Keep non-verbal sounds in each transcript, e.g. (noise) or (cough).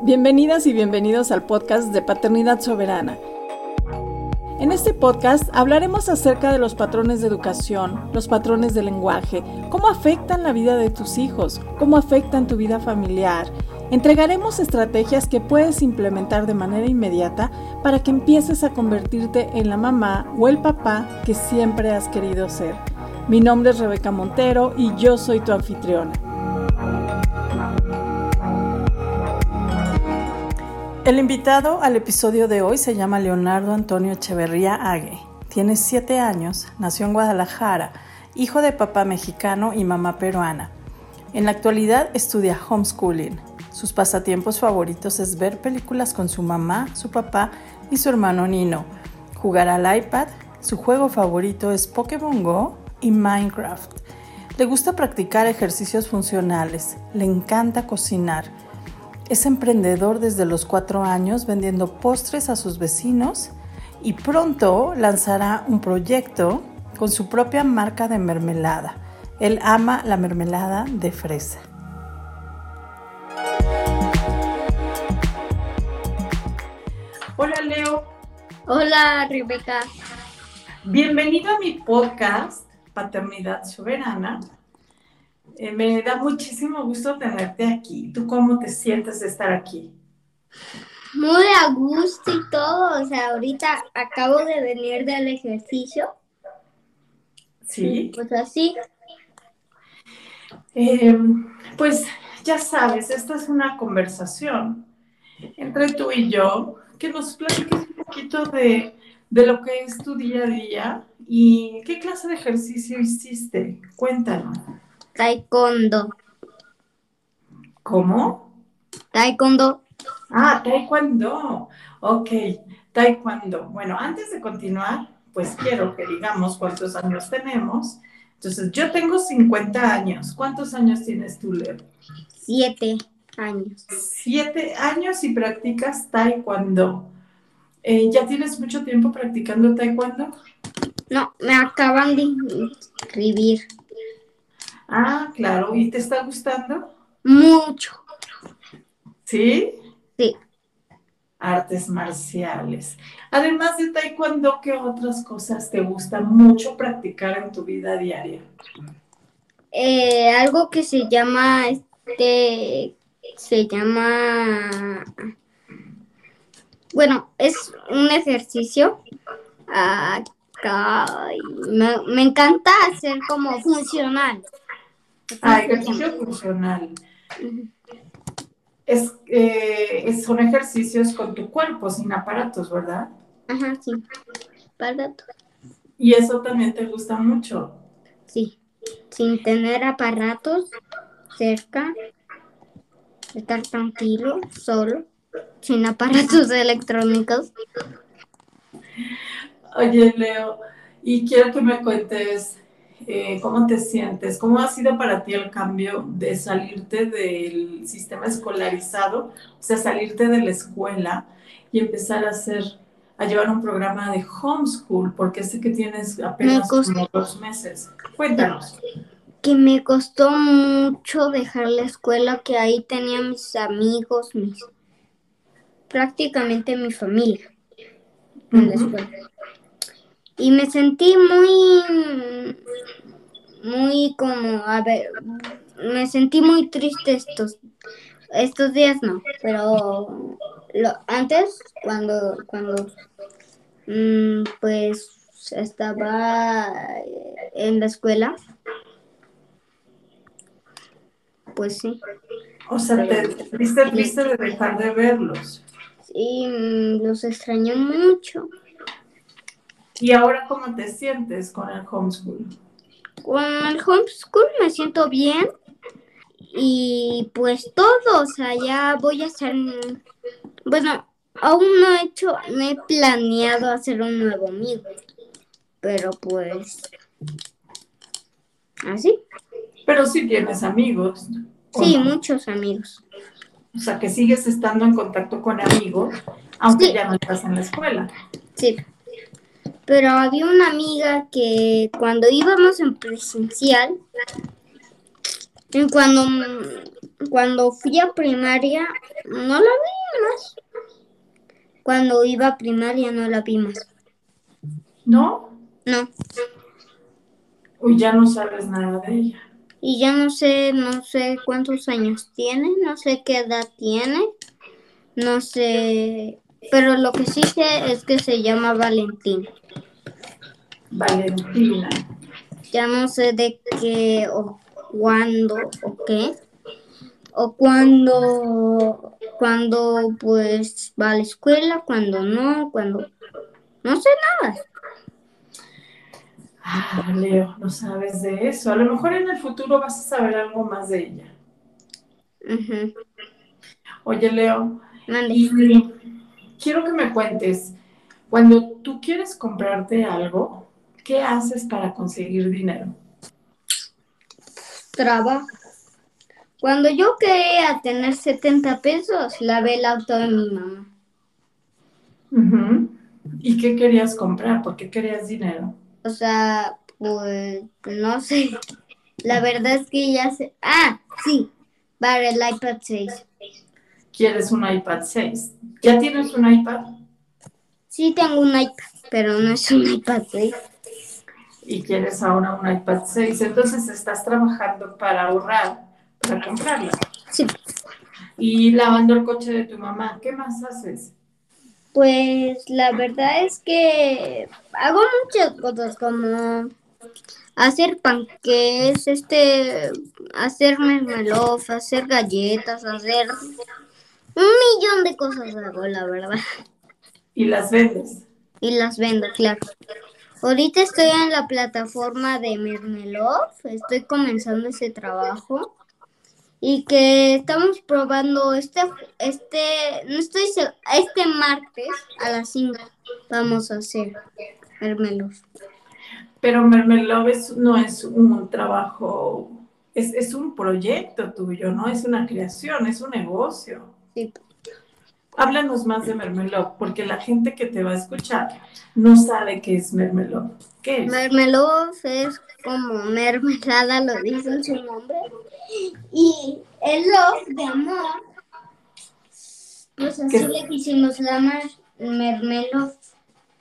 Bienvenidas y bienvenidos al podcast de Paternidad Soberana. En este podcast hablaremos acerca de los patrones de educación, los patrones de lenguaje, cómo afectan la vida de tus hijos, cómo afectan tu vida familiar. Entregaremos estrategias que puedes implementar de manera inmediata para que empieces a convertirte en la mamá o el papá que siempre has querido ser. Mi nombre es Rebeca Montero y yo soy tu anfitriona. El invitado al episodio de hoy se llama Leonardo Antonio Echeverría Ague. Tiene siete años, nació en Guadalajara, hijo de papá mexicano y mamá peruana. En la actualidad estudia homeschooling. Sus pasatiempos favoritos es ver películas con su mamá, su papá y su hermano Nino, jugar al iPad, su juego favorito es Pokémon Go y Minecraft. Le gusta practicar ejercicios funcionales, le encanta cocinar es emprendedor desde los cuatro años vendiendo postres a sus vecinos y pronto lanzará un proyecto con su propia marca de mermelada. Él ama la mermelada de fresa. Hola Leo. Hola Rebeca. Bienvenido a mi podcast Paternidad Soberana. Eh, me da muchísimo gusto tenerte aquí. ¿Tú cómo te sientes de estar aquí? Muy a gusto y todo. O sea, ahorita acabo de venir del ejercicio. Sí. Pues así. Em, pues ya sabes, esta es una conversación entre tú y yo, que nos platiques un poquito de, de lo que es tu día a día y qué clase de ejercicio hiciste. Cuéntanos. Taekwondo. ¿Cómo? Taekwondo. Ah, taekwondo. Ok, taekwondo. Bueno, antes de continuar, pues quiero que digamos cuántos años tenemos. Entonces, yo tengo 50 años. ¿Cuántos años tienes tú, Leo? Siete años. Siete años y practicas taekwondo. Eh, ¿Ya tienes mucho tiempo practicando taekwondo? No, me acaban de inscribir. Ah, claro. ¿Y te está gustando? Mucho. ¿Sí? Sí. Artes marciales. Además de taekwondo, ¿qué otras cosas te gusta mucho practicar en tu vida diaria? Eh, algo que se llama, este, se llama, bueno, es un ejercicio. me, me encanta hacer como funcional. Ah, ejercicio funcional. Es, eh, son ejercicios con tu cuerpo, sin aparatos, ¿verdad? Ajá, sí. Aparatos. ¿Y eso también te gusta mucho? Sí. Sin tener aparatos cerca, estar tranquilo, solo, sin aparatos (laughs) electrónicos. Oye, Leo, y quiero que me cuentes eh, ¿cómo te sientes? ¿Cómo ha sido para ti el cambio de salirte del sistema escolarizado, o sea, salirte de la escuela y empezar a hacer, a llevar un programa de homeschool, porque sé que tienes apenas como dos meses. Cuéntanos. Que me costó mucho dejar la escuela, que ahí tenía mis amigos, mis prácticamente mi familia en la escuela. Y me sentí muy muy como, a ver, me sentí muy triste estos, estos días no, pero lo, antes cuando, cuando mm, pues estaba en la escuela, pues sí. O sea, te triste, triste de dejar de verlos. Sí, mm, los extraño mucho. ¿Y ahora cómo te sientes con el homeschool? Con el homeschool me siento bien y pues todo, o sea, ya voy a hacer, bueno, aún no he hecho, no he planeado hacer un nuevo amigo, pero pues, así. Pero sí tienes amigos. Sí, muchos amigos. O sea, que sigues estando en contacto con amigos, aunque ya no estás en la escuela. Sí. Pero había una amiga que cuando íbamos en presencial, cuando cuando fui a primaria no la vi más. Cuando iba a primaria no la vi más. ¿No? No. Uy, ya no sabes nada de ella. Y ya no sé, no sé cuántos años tiene, no sé qué edad tiene, no sé, pero lo que sí sé es que se llama Valentín. Valentina. Ya no sé de qué o cuándo o qué. O cuando, cuando pues va a la escuela, cuando no, cuando... No sé nada. Ah, Leo, no sabes de eso. A lo mejor en el futuro vas a saber algo más de ella. Ujú. Oye, Leo, Mande. Quiero que me cuentes, cuando tú quieres comprarte algo, ¿qué haces para conseguir dinero? Trabajo. Cuando yo quería tener 70 pesos, lavé el auto de mi mamá. ¿Y qué querías comprar? ¿Por qué querías dinero? O sea, pues no sé. La verdad es que ya sé. Ah, sí, para el iPad 6. ¿Quieres un iPad 6? ¿Ya tienes un iPad? Sí tengo un iPad, pero no es un iPad 6. Y quieres ahora un iPad 6. Entonces estás trabajando para ahorrar, para comprarlo. Sí, Y lavando el coche de tu mamá. ¿Qué más haces? pues la verdad es que hago muchas cosas como hacer panqueques, este, hacer mermelada, hacer galletas, hacer un millón de cosas hago, la verdad. Y las vendes. Y las vendo, claro. Ahorita estoy en la plataforma de Mermelov, estoy comenzando ese trabajo y que estamos probando este, este, no estoy este martes a las 5 vamos a hacer Mermelov. Pero Mermelove es- no es un trabajo, es, es un proyecto tuyo, ¿no? Es una creación, es un negocio. Sí. Háblanos más de Mermelove, porque la gente que te va a escuchar no sabe qué es Mermelove. ¿Qué es? Es como mermelada, lo dice en su nombre. Y el love de amor, pues así ¿Qué? le quisimos llamar Mermelov.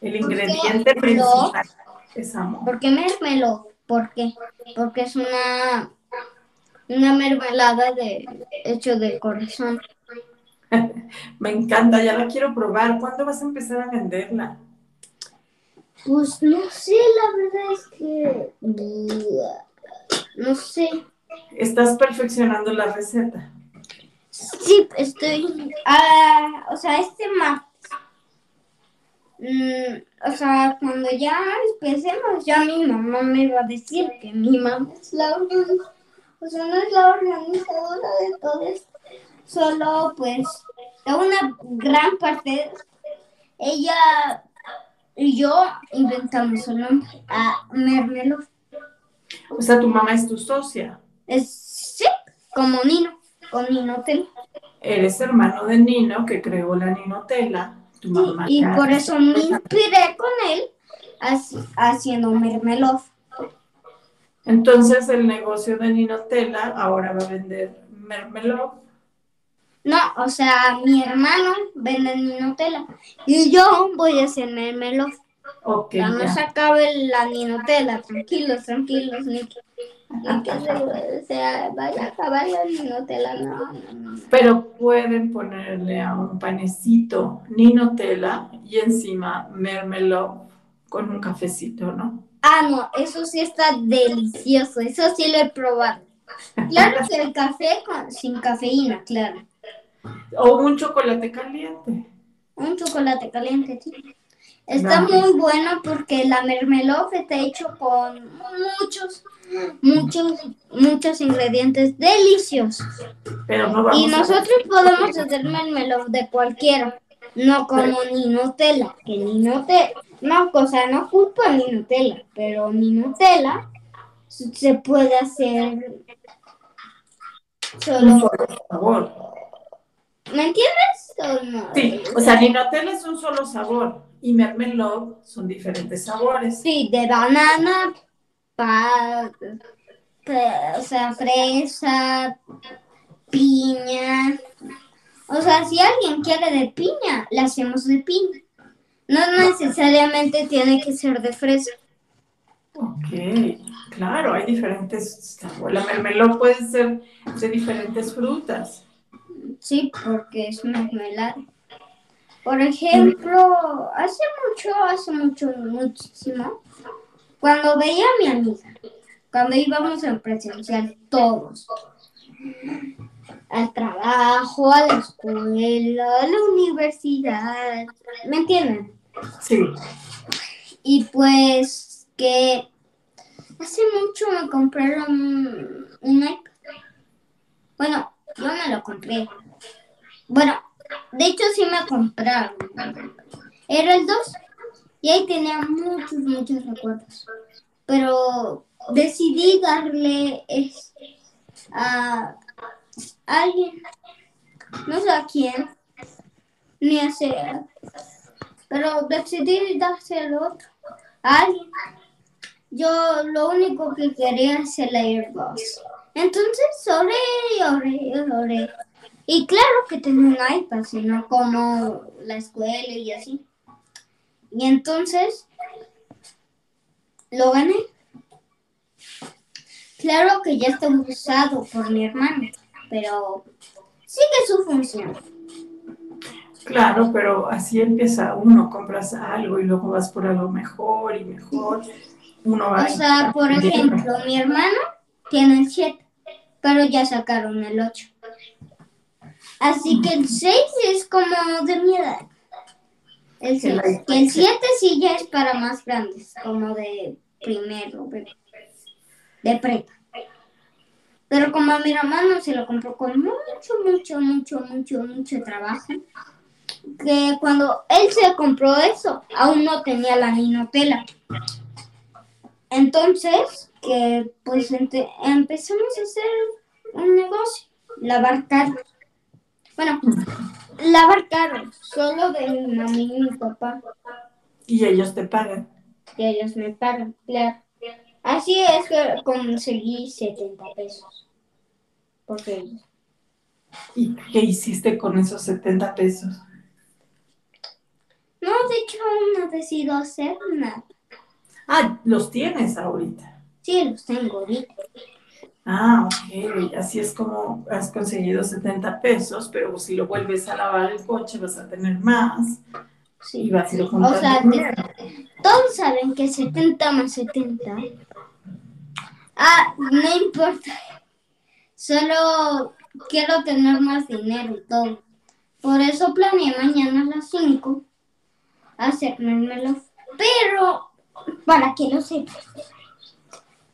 El ¿Por qué ingrediente principal es amor. ¿Por qué mermeló? ¿Por qué? Porque es una, una mermelada de hecho de corazón. (laughs) Me encanta, ya la quiero probar. ¿Cuándo vas a empezar a venderla? Pues no sé, la verdad es que no sé. Estás perfeccionando la receta. Sí, estoy, ah, o sea, este martes. Mm, o sea, cuando ya empecemos, ya mi mamá me va a decir que mi mamá es la organizadora, o sea, no es la organizadora de todo esto, solo pues una gran parte. Ella y yo inventamos el nombre a Mermelov. O sea, tu mamá es tu socia. Es, sí, como Nino, con Ninotel. Eres hermano de Nino que creó la Ninotela. Tu Sí, mamá. y por eso me inspiré con él haci- haciendo Mermelov. Entonces el negocio de Ninotela ahora va a vender mermelada. No, o sea, mi hermano vende Ninotela y yo voy a hacer Mermelov. Ok, Ya no ya. se acabe la Ninotela, tranquilos, tranquilos, ni que, ni que se, se vaya a acabar la Ninotela, no, no, no. Pero pueden ponerle a un panecito Ninotela y encima mermelada con un cafecito, ¿no? Ah, no, eso sí está delicioso, eso sí lo he probado. Claro que el café con, sin cafeína, claro. O un chocolate caliente. Un chocolate caliente, sí. Está muy bueno porque la mermelada está hecho con muchos, muchos, muchos ingredientes deliciosos. Pero no vamos Y a nosotros podemos hacer mermelada de cualquiera, no como ni Nutella, que ni Nutella, no, o sea, no culpo a ni Nutella, pero ni Nutella se puede hacer solo, solo sabor. ¿Me entiendes? O no? Sí, o sea, Ninotela es un solo sabor y mermelada son diferentes sabores. Sí, de banana, pa, pa- o sea, fresa, piña. O sea, si alguien quiere de piña, la hacemos de piña. No necesariamente tiene que ser de fresa. Ok, claro, hay diferentes. La mermelada puede ser de diferentes frutas. Sí, porque es mermelada. Por ejemplo, hace mucho, hace mucho, muchísimo, cuando veía a mi amiga, cuando íbamos en presencial todos, al trabajo, a la escuela, a la universidad, ¿me entienden? Sí. Y pues que hace mucho me compraron un iPad. Bueno, yo me lo compré. Bueno, de hecho sí me compraron. Era el 2 y ahí tenía muchos, muchos recuerdos. Pero decidí darle a alguien, no sé a quién, ni a ser, pero decidí otro, a alguien. Yo lo único que quería es el Airbus. Entonces oré oré oré. Y claro que tenía un iPad, sino como la escuela y así. Y entonces lo gané. Claro que ya está usado por mi hermano, pero sigue su función. Claro, pero así empieza uno, compras algo y luego vas por algo mejor y mejor. Uno va o sea, por ejemplo, mi hermano tiene el 7, pero ya sacaron el 8. Así que el 6 es como de mi edad. El 6. Que el 7 sí ya es para más grandes, como de primero, de prepa. Pero como a mi hermano se lo compró con mucho, mucho, mucho, mucho, mucho trabajo, que cuando él se compró eso, aún no tenía la ninotela. Entonces, que pues empezamos a hacer un negocio, lavar carros. Bueno, lavar carros, solo de mi mamá y mi papá. Y ellos te pagan. Y ellos me pagan, claro. Así es que conseguí 70 pesos. Por ellos. ¿Y qué hiciste con esos 70 pesos? No, de hecho, no decido hacer nada. Ah, los tienes ahorita. Sí, los tengo ahorita. Ah, ok. Así es como has conseguido 70 pesos, pero si lo vuelves a lavar el coche vas a tener más. Sí. Y vas a ir O sea, todos saben que 70 más 70. Ah, no importa. Solo quiero tener más dinero y todo. Por eso planeé mañana a las 5 hacérmelo. Pero, para que lo sepas,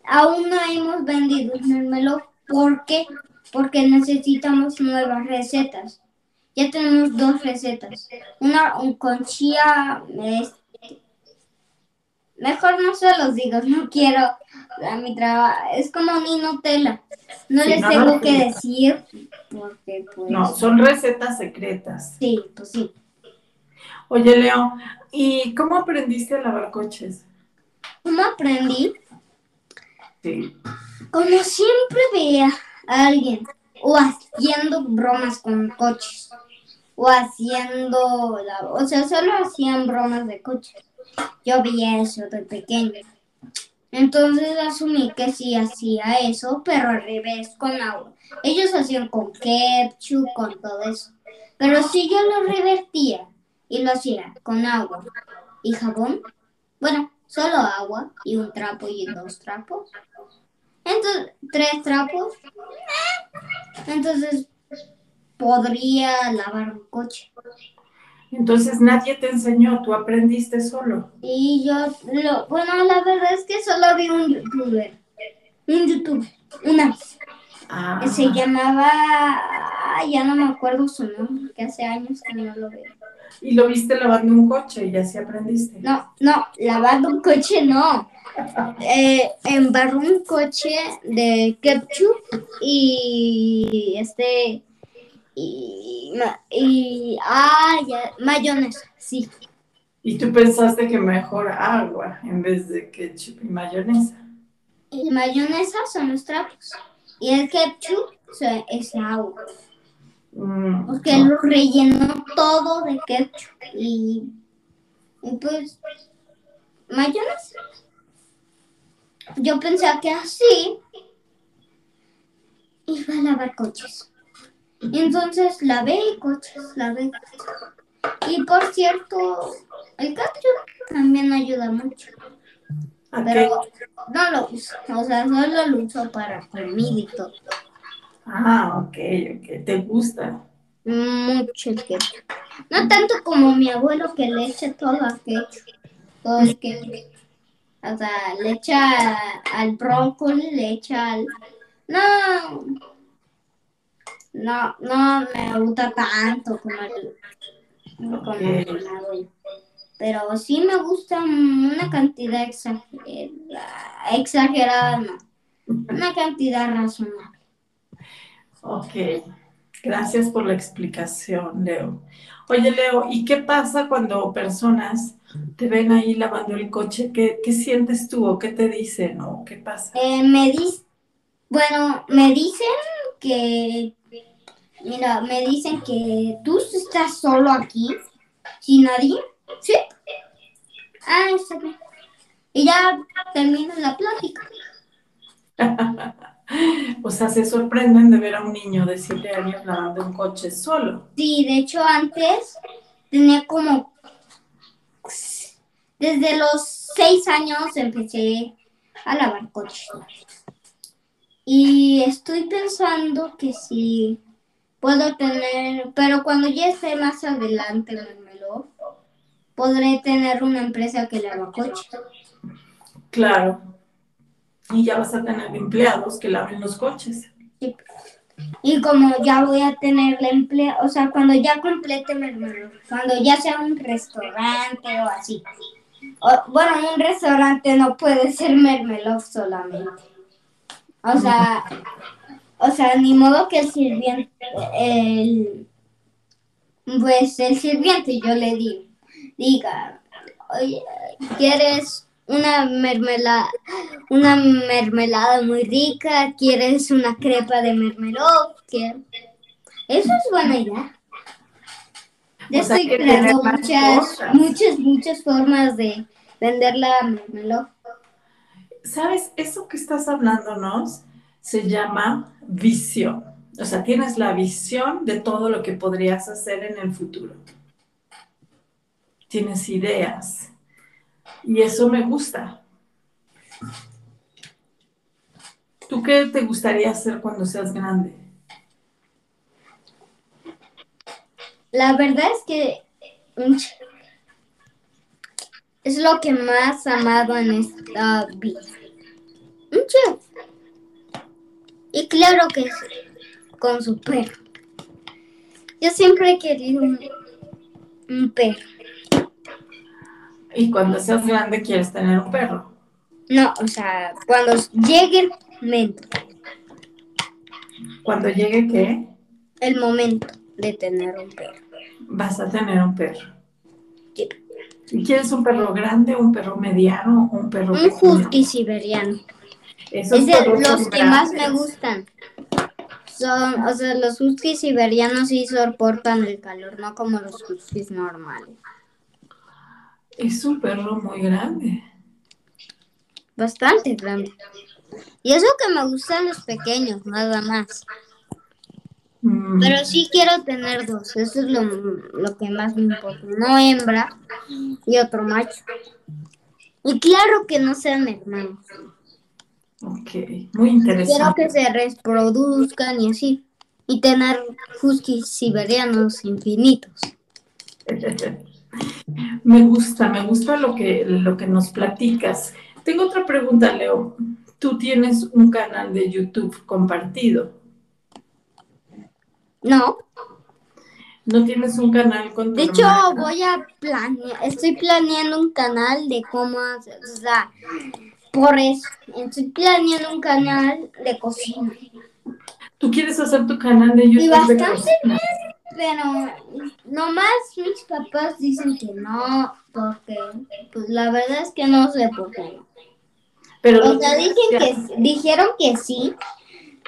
aún no hemos vendido el mermeló. ¿Por qué? Porque necesitamos nuevas recetas. Ya tenemos dos recetas. Una con chía. Este, mejor no se los digo, no quiero a mi trabajo. Es como mi Nutella. No les tengo que decir porque pues... No, son recetas secretas. Sí, pues sí. Oye, Leo, ¿y cómo aprendiste a lavar coches? ¿Cómo aprendí? Como siempre veía a alguien o haciendo bromas con coches o haciendo, o sea, solo hacían bromas de coches. Yo veía eso de pequeño. Entonces asumí que sí hacía eso, pero al revés, con agua. Ellos hacían con ketchup, con todo eso. Pero si yo lo revertía y lo hacía con agua y jabón, bueno, solo agua y un trapo y dos trapos, entonces, tres trapos. Entonces, podría lavar un coche. Entonces nadie te enseñó, tú aprendiste solo. Y yo, lo, bueno, la verdad es que solo vi un youtuber, un youtuber, una vez. Ah. Que se llamaba, ya no me acuerdo su nombre, que hace años que no lo veo. ¿Y lo viste lavando un coche y así aprendiste? No, no, lavando un coche no eh, embarró un coche de ketchup y este y, y ah, mayonesa, sí. ¿Y tú pensaste que mejor agua en vez de ketchup y mayonesa? Y mayonesa son los trapos y el ketchup ese agua. Mm, Porque lo rellenó todo de ketchup y, y pues mayonesa. Yo pensé que así iba a lavar coches. Y entonces lavé coches, lavé Y por cierto, el ketchup también ayuda mucho. Pero no lo uso, o sea, solo lo uso para comida y todo. Ah, ok, ok. ¿Te gusta? Mucho el ketchup. No tanto como mi abuelo que le echa todo a ketchup. Todo el ketchup. O sea, le echa al brócoli, le echa al... No, no, no me gusta tanto como el, como el abuelo. Pero sí me gusta una cantidad exagerada, exagerada no, una cantidad razonable. Ok, gracias por la explicación, Leo. Oye, Leo, ¿y qué pasa cuando personas te ven ahí lavando el coche? ¿Qué, sientes tú o qué te dicen o qué pasa? Eh, me bueno, me dicen que, mira, me dicen que tú estás solo aquí, sin nadie, ¿sí? Ah, está bien. Y ya termina la plática. (laughs) (laughs) o sea, se sorprenden de ver a un niño de 7 años lavando un coche solo. Sí, de hecho antes tenía como... Desde los 6 años empecé a lavar coches. Y estoy pensando que si puedo tener, pero cuando ya esté más adelante en el podré tener una empresa que lava coches. Claro y ya vas a tener empleados que laven los coches. Y como ya voy a tener la empleo, o sea, cuando ya complete cuando ya sea un restaurante o así. bueno, un restaurante no puede ser mermelov solamente. O sea, o sea, ni modo que el sirviente, el, pues el sirviente yo le digo, diga, oye, ¿quieres una mermelada, una mermelada muy rica, quieres una crepa de mermelada, eso es buena idea. Ya estoy creando muchas, muchas, muchas formas de vender la mermelada. ¿Sabes? Eso que estás hablándonos se llama visión. O sea, tienes la visión de todo lo que podrías hacer en el futuro. Tienes ideas y eso me gusta. ¿Tú qué te gustaría hacer cuando seas grande? La verdad es que es lo que más amado en esta vida. Y claro que es con su perro. Yo siempre he querido un perro. ¿Y cuando seas grande quieres tener un perro? No, o sea, cuando llegue el momento. ¿Cuando llegue qué? El momento de tener un perro. Vas a tener un perro. Sí. ¿Y quieres un perro grande, un perro mediano o un perro Un husky siberiano. es de los que más me gustan. Son, o sea, los huskies siberianos sí soportan el calor, no como los huskies normales. Es un perro muy grande. Bastante grande. Y eso que me gustan los pequeños, nada más. Mm. Pero sí quiero tener dos. Eso es lo, que más me importa. Una hembra y otro macho. Y claro que no sean hermanos. Ok, muy interesante. Quiero que se reproduzcan y así. Y tener huskies siberianos infinitos. (laughs) Me gusta, me gusta lo que, lo que nos platicas. Tengo otra pregunta, Leo. Tú tienes un canal de YouTube compartido. No. ¿No tienes un canal con tu De hecho, voy a planear, estoy planeando un canal de cómo hacer, o sea, por eso, estoy planeando un canal de cocina. ¿Tú quieres hacer tu canal de YouTube? Y bastante bien, pero nomás mis papás dicen que no, porque pues la verdad es que no sé por qué. Pero o sea, dicen que, dijeron que sí,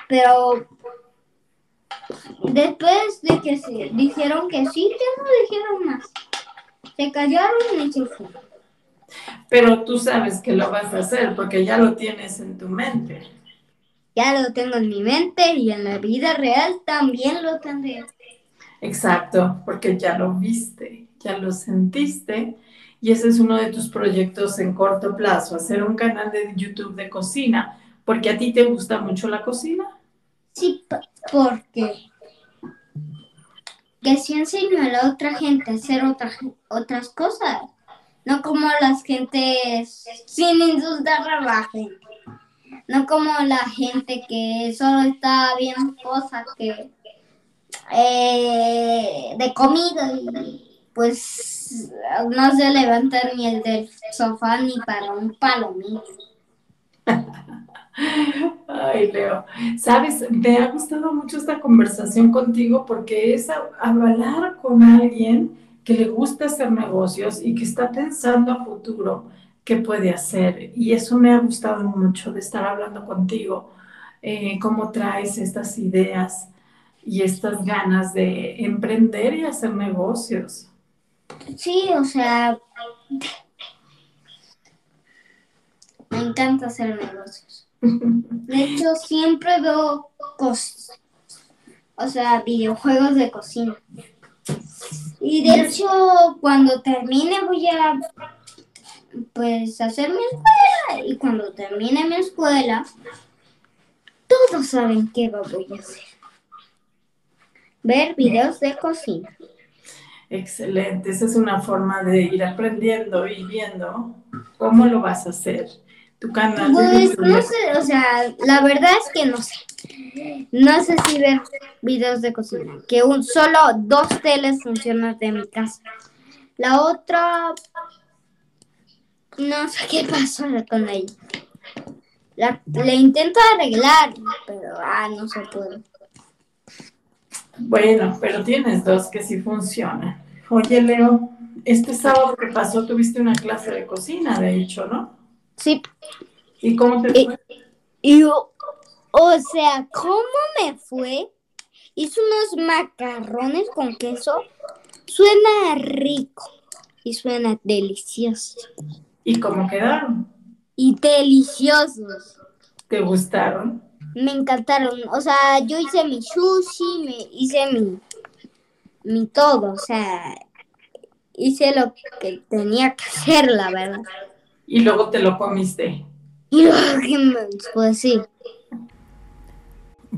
pero después de que se dijeron que sí, ya no dijeron más. Se callaron y se fueron. Pero tú sabes que lo vas a hacer porque ya lo tienes en tu mente. Ya lo tengo en mi mente y en la vida real también lo tendré. Exacto, porque ya lo viste, ya lo sentiste y ese es uno de tus proyectos en corto plazo, hacer un canal de YouTube de cocina, porque a ti te gusta mucho la cocina. Sí, porque que sí enseño a la otra gente a hacer otras cosas, no como las gentes sin industria trabajen, no como la gente que solo está viendo cosas que eh, de comida y pues no se levanta ni el del sofá ni para un palomito. (laughs) Ay, Leo, sabes, me ha gustado mucho esta conversación contigo porque es hablar con alguien que le gusta hacer negocios y que está pensando a futuro qué puede hacer. Y eso me ha gustado mucho de estar hablando contigo, eh, cómo traes estas ideas y estas ganas de emprender y hacer negocios. Sí, o sea, me encanta hacer negocios. De hecho, siempre veo cosas, o sea, videojuegos de cocina. Y de hecho, cuando termine voy a pues hacer mi escuela y cuando termine mi escuela todos saben qué voy a hacer. Ver videos de cocina. Excelente, esa es una forma de ir aprendiendo y viendo cómo lo vas a hacer. Tu canal. Pues no sé, o sea, la verdad es que no sé. No sé si ver videos de cocina, que un solo dos teles funcionan de mi casa. La otra no sé qué pasó con ella. La, le intento arreglar, pero ah, no se puede. Bueno, pero tienes dos que sí funcionan. Oye, Leo, este sábado que pasó tuviste una clase de cocina, de hecho, ¿no? Sí. ¿Y cómo te fue? Y, o sea, ¿cómo me fue? Hice unos macarrones con queso. Suena rico y suena delicioso. ¿Y cómo quedaron? Y deliciosos. ¿Te gustaron? Me encantaron. O sea, yo hice mi sushi, me hice mi, mi todo. O sea, hice lo que tenía que hacer, la verdad. Y luego te lo comiste. Y pues sí.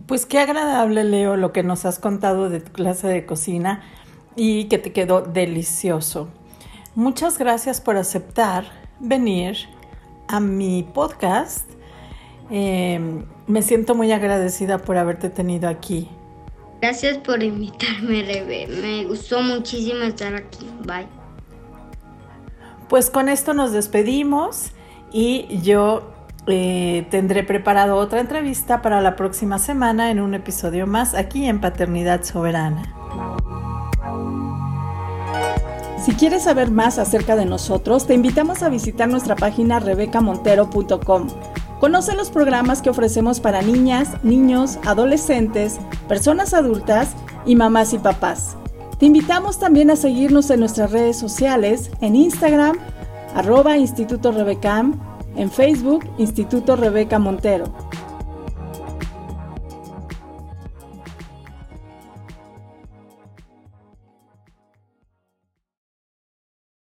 Pues qué agradable, Leo, lo que nos has contado de tu clase de cocina y que te quedó delicioso. Muchas gracias por aceptar venir a mi podcast. Em, me siento muy agradecida por haberte tenido aquí. Gracias por invitarme, Rebe. Me gustó muchísimo estar aquí. Bye. Pues con esto nos despedimos y yo eh, tendré preparado otra entrevista para la próxima semana en un episodio más aquí en Paternidad Soberana. Si quieres saber más acerca de nosotros, te invitamos a visitar nuestra página rebecamontero.com. Conoce los programas que ofrecemos para niñas, niños, adolescentes, personas adultas y mamás y papás. Te invitamos también a seguirnos en nuestras redes sociales, en Instagram, arroba Instituto Rebecam, en Facebook, Instituto Rebeca Montero.